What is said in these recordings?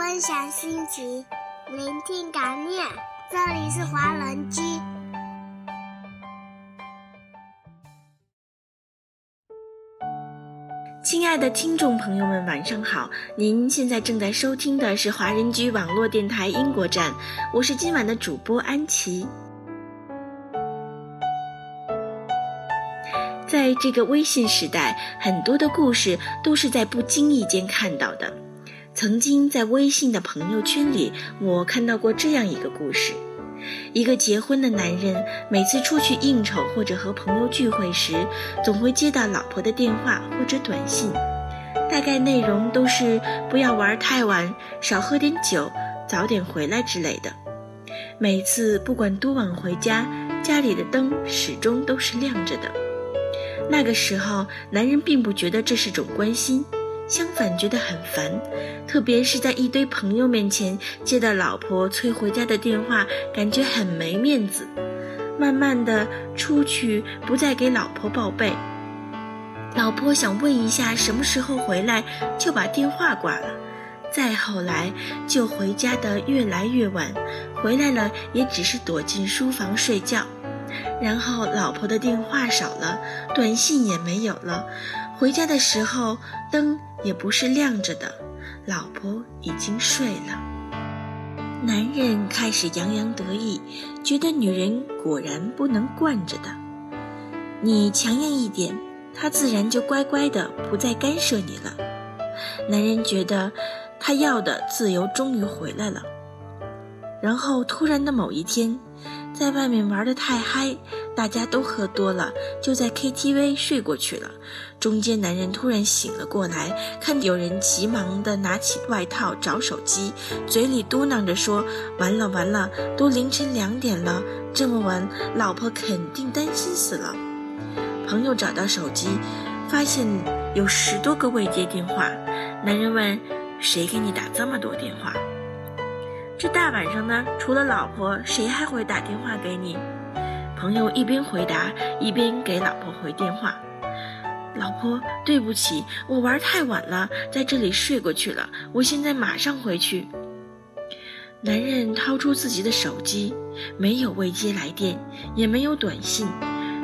分享心情，聆听感念。这里是华人居。亲爱的听众朋友们，晚上好！您现在正在收听的是华人居网络电台英国站，我是今晚的主播安琪。在这个微信时代，很多的故事都是在不经意间看到的。曾经在微信的朋友圈里，我看到过这样一个故事：一个结婚的男人，每次出去应酬或者和朋友聚会时，总会接到老婆的电话或者短信，大概内容都是不要玩太晚，少喝点酒，早点回来之类的。每次不管多晚回家，家里的灯始终都是亮着的。那个时候，男人并不觉得这是种关心，相反觉得很烦，特别是在一堆朋友面前接到老婆催回家的电话，感觉很没面子。慢慢的，出去不再给老婆报备，老婆想问一下什么时候回来，就把电话挂了。再后来，就回家的越来越晚，回来了也只是躲进书房睡觉。然后老婆的电话少了，短信也没有了，回家的时候灯也不是亮着的，老婆已经睡了。男人开始洋洋得意，觉得女人果然不能惯着的，你强硬一点，她自然就乖乖的不再干涉你了。男人觉得他要的自由终于回来了，然后突然的某一天。在外面玩得太嗨，大家都喝多了，就在 KTV 睡过去了。中间男人突然醒了过来，看有人急忙地拿起外套找手机，嘴里嘟囔着说：“完了完了，都凌晨两点了，这么晚，老婆肯定担心死了。”朋友找到手机，发现有十多个未接电话。男人问：“谁给你打这么多电话？”这大晚上呢，除了老婆，谁还会打电话给你？朋友一边回答，一边给老婆回电话：“老婆，对不起，我玩太晚了，在这里睡过去了。我现在马上回去。”男人掏出自己的手机，没有未接来电，也没有短信。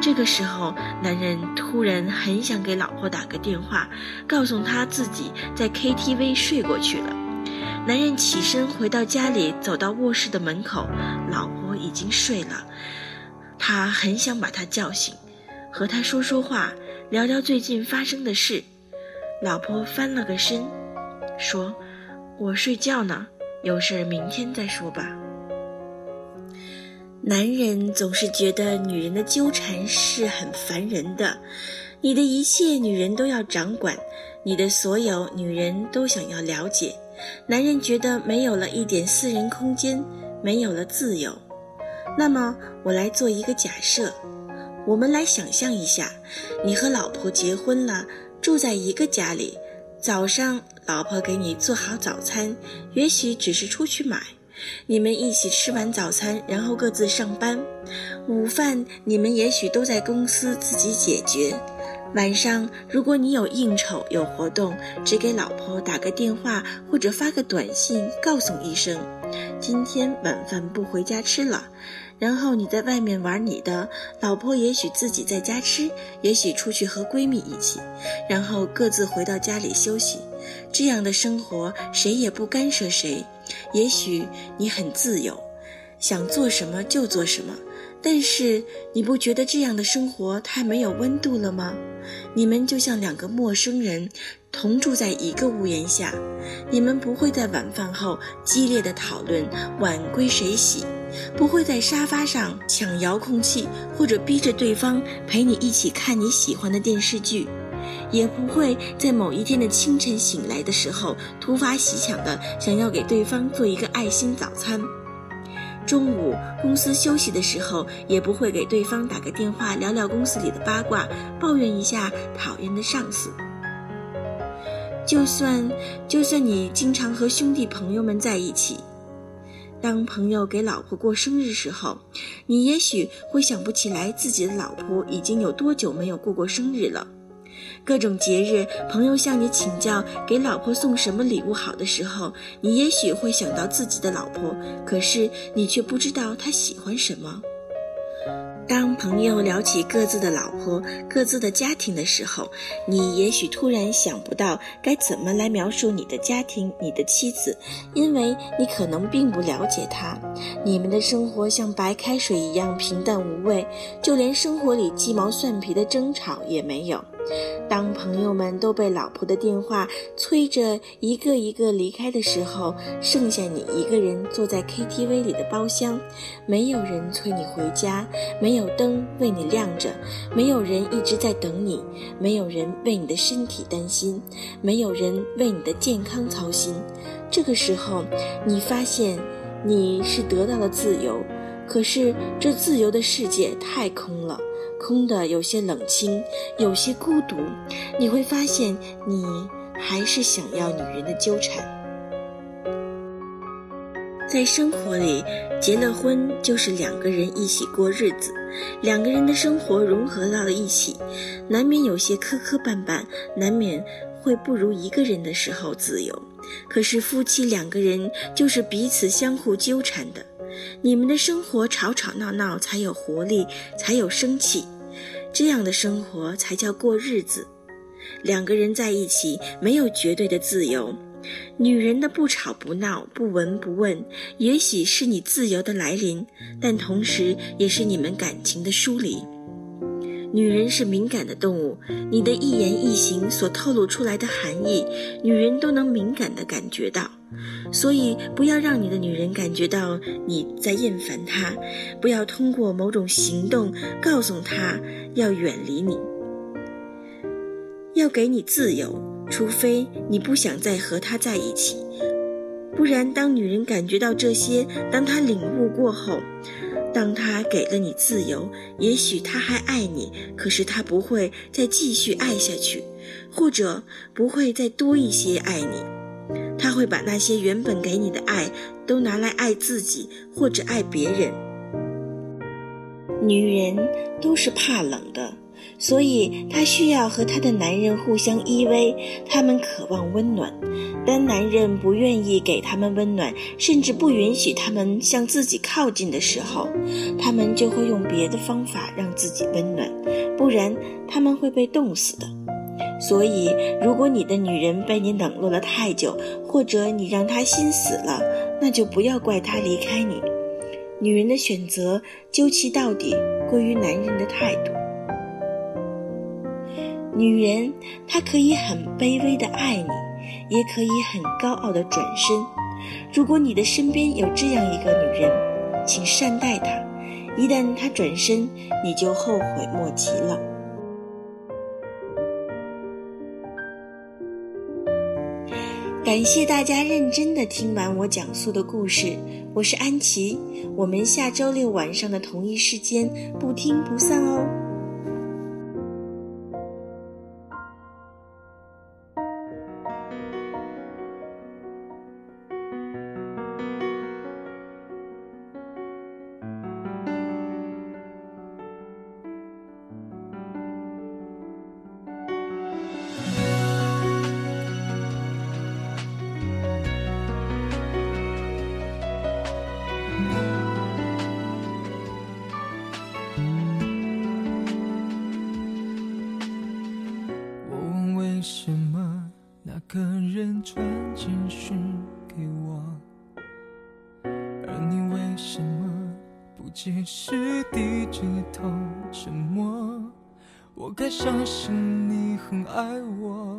这个时候，男人突然很想给老婆打个电话，告诉他自己在 KTV 睡过去了。男人起身回到家里，走到卧室的门口，老婆已经睡了。他很想把她叫醒，和她说说话，聊聊最近发生的事。老婆翻了个身，说：“我睡觉呢，有事明天再说吧。”男人总是觉得女人的纠缠是很烦人的，你的一切女人都要掌管，你的所有女人都想要了解。男人觉得没有了一点私人空间，没有了自由。那么，我来做一个假设，我们来想象一下，你和老婆结婚了，住在一个家里。早上，老婆给你做好早餐，也许只是出去买，你们一起吃完早餐，然后各自上班。午饭，你们也许都在公司自己解决。晚上，如果你有应酬、有活动，只给老婆打个电话或者发个短信，告诉一声，今天晚饭不回家吃了。然后你在外面玩你的，老婆也许自己在家吃，也许出去和闺蜜一起，然后各自回到家里休息。这样的生活，谁也不干涉谁。也许你很自由，想做什么就做什么。但是你不觉得这样的生活太没有温度了吗？你们就像两个陌生人，同住在一个屋檐下，你们不会在晚饭后激烈的讨论碗归谁洗，不会在沙发上抢遥控器或者逼着对方陪你一起看你喜欢的电视剧，也不会在某一天的清晨醒来的时候突发奇想的想要给对方做一个爱心早餐。中午公司休息的时候，也不会给对方打个电话聊聊公司里的八卦，抱怨一下讨厌的上司。就算就算你经常和兄弟朋友们在一起，当朋友给老婆过生日时候，你也许会想不起来自己的老婆已经有多久没有过过生日了。各种节日，朋友向你请教给老婆送什么礼物好的时候，你也许会想到自己的老婆，可是你却不知道她喜欢什么。当朋友聊起各自的老婆、各自的家庭的时候，你也许突然想不到该怎么来描述你的家庭、你的妻子，因为你可能并不了解她。你们的生活像白开水一样平淡无味，就连生活里鸡毛蒜皮的争吵也没有。当朋友们都被老婆的电话催着一个一个离开的时候，剩下你一个人坐在 KTV 里的包厢，没有人催你回家，没有灯为你亮着，没有人一直在等你，没有人为你的身体担心，没有人为你的健康操心。这个时候，你发现你是得到了自由，可是这自由的世界太空了。空的有些冷清，有些孤独。你会发现，你还是想要女人的纠缠。在生活里，结了婚就是两个人一起过日子，两个人的生活融合到了一起，难免有些磕磕绊绊，难免会不如一个人的时候自由。可是夫妻两个人就是彼此相互纠缠的。你们的生活吵吵闹闹才有活力，才有生气，这样的生活才叫过日子。两个人在一起没有绝对的自由，女人的不吵不闹、不闻不问，也许是你自由的来临，但同时也是你们感情的疏离。女人是敏感的动物，你的一言一行所透露出来的含义，女人都能敏感地感觉到。所以，不要让你的女人感觉到你在厌烦她，不要通过某种行动告诉她要远离你，要给你自由，除非你不想再和她在一起。不然，当女人感觉到这些，当她领悟过后，当她给了你自由，也许她还爱你，可是她不会再继续爱下去，或者不会再多一些爱你。他会把那些原本给你的爱，都拿来爱自己或者爱别人。女人都是怕冷的，所以她需要和她的男人互相依偎。她们渴望温暖，当男人不愿意给她们温暖，甚至不允许她们向自己靠近的时候，她们就会用别的方法让自己温暖，不然他们会被冻死的。所以，如果你的女人被你冷落了太久，或者你让她心死了，那就不要怪她离开你。女人的选择，究其到底，归于男人的态度。女人，她可以很卑微的爱你，也可以很高傲的转身。如果你的身边有这样一个女人，请善待她。一旦她转身，你就后悔莫及了。感谢大家认真的听完我讲述的故事，我是安琪，我们下周六晚上的同一时间不听不散哦。即使低着头沉默，我该相信你很爱我，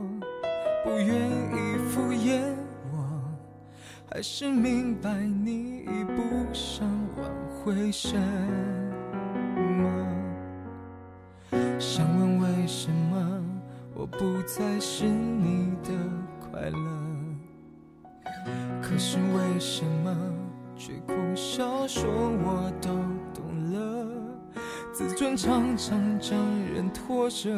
不愿意敷衍我，还是明白你已不想挽回什么？想问为什么我不再是你的快乐？可是为什么？却苦笑说我都懂了，自尊常常将人拖着，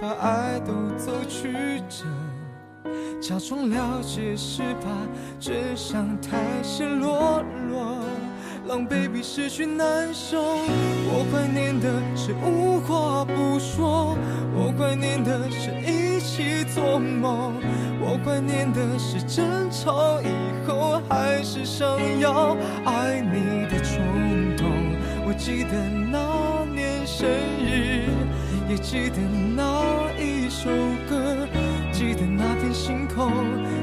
把爱都走曲折，假装了解是怕真相太赤裸裸，狼狈比失去难受。我怀念的是无话不说，我怀念的是一起做梦，我怀念的是争吵以后还是想要爱你的冲动。我记得那年生日，也记得那一首歌，记得那天心口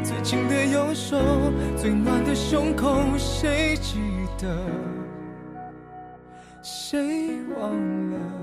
最紧的右手，最暖的胸口，谁记得？谁忘了？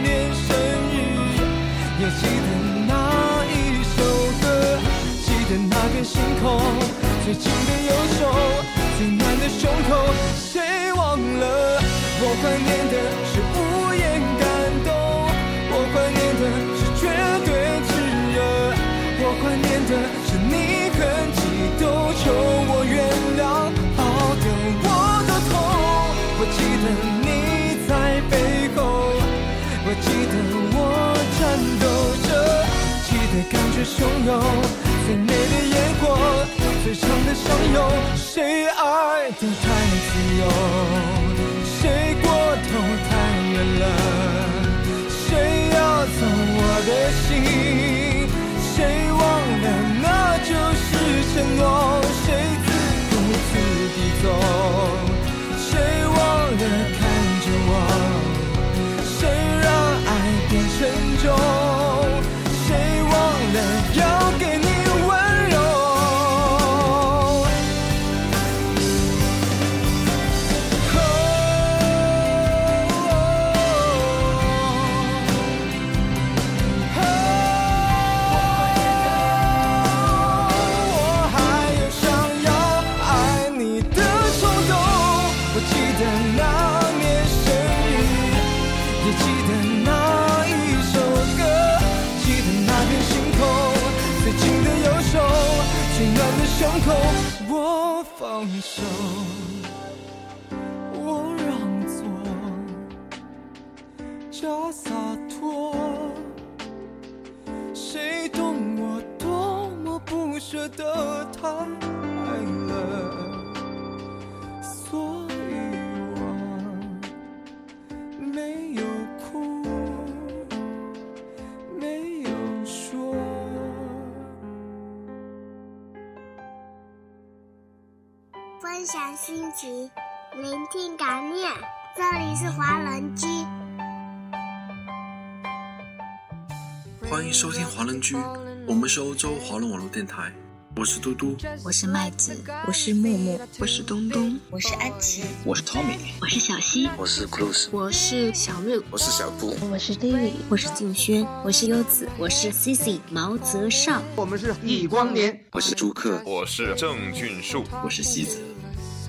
得那片星空，最紧的右手，最暖的胸口，谁忘了？我怀念的是无言感动，我怀念的是绝对炙热，我怀念的是你很激动求我原谅，好的我的痛，我记得你在背后，我记得我颤抖着，记得感觉汹涌，最美，最长的相拥，谁爱得太自由？谁过头太远了？谁要走我的心？谁忘了那就是承诺？谁自顾自地走？谁忘了得那年生日，也记得那一首歌，记得那片星空，最紧的右手，最暖的胸口。我放手，我让座，假洒脱。谁懂我多么不舍得他分享心情，聆听感念。这里是华人居，欢迎收听华人居，我们是欧洲华人网络电台，我是嘟嘟，我是麦子，我是木木，我是东东，我是安琪，我是 Tommy，我是小溪，我是 Cruz，我是小六，我是小布，我是 David，我是静轩，我是优子，我是 Cici 毛泽少，我们是易光年，我是朱克，我是郑俊树，我是西子。